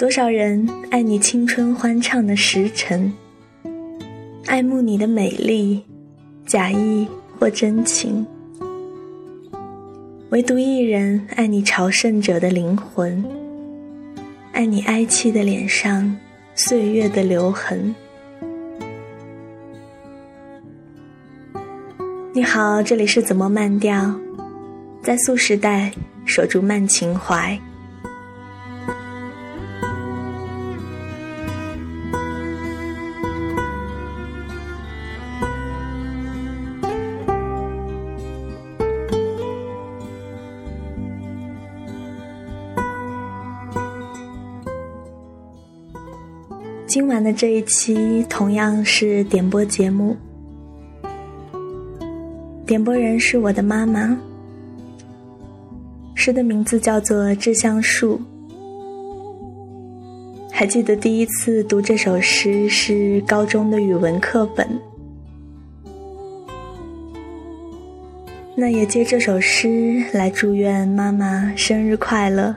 多少人爱你青春欢畅的时辰，爱慕你的美丽，假意或真情。唯独一人爱你朝圣者的灵魂，爱你哀戚的脸上岁月的留痕。你好，这里是怎么慢调，在素时代守住慢情怀。今晚的这一期同样是点播节目，点播人是我的妈妈，诗的名字叫做《致橡树》。还记得第一次读这首诗是高中的语文课本，那也借这首诗来祝愿妈妈生日快乐。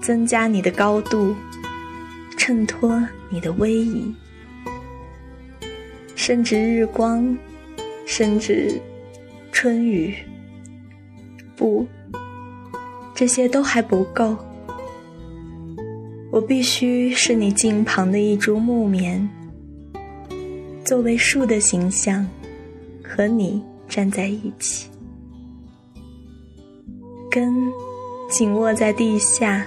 增加你的高度，衬托你的威仪，甚至日光，甚至春雨，不，这些都还不够。我必须是你近旁的一株木棉，作为树的形象，和你站在一起，根紧握在地下。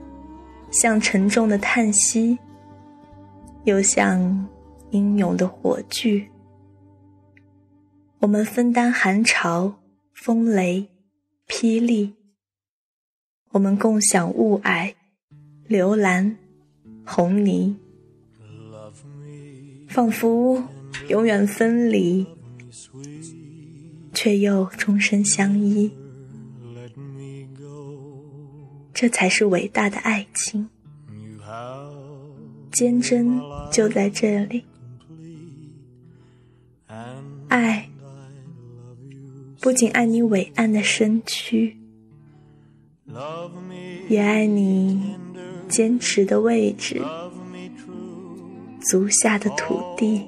像沉重的叹息，又像英勇的火炬。我们分担寒潮、风雷、霹雳；我们共享雾霭、流岚、红泥。仿佛永远分离，却又终身相依。这才是伟大的爱情，坚贞就在这里。爱，不仅爱你伟岸的身躯，也爱你坚持的位置，足下的土地。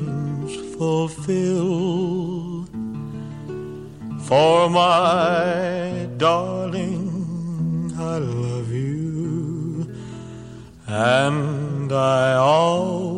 fulfill. For my darling, I love you, and I always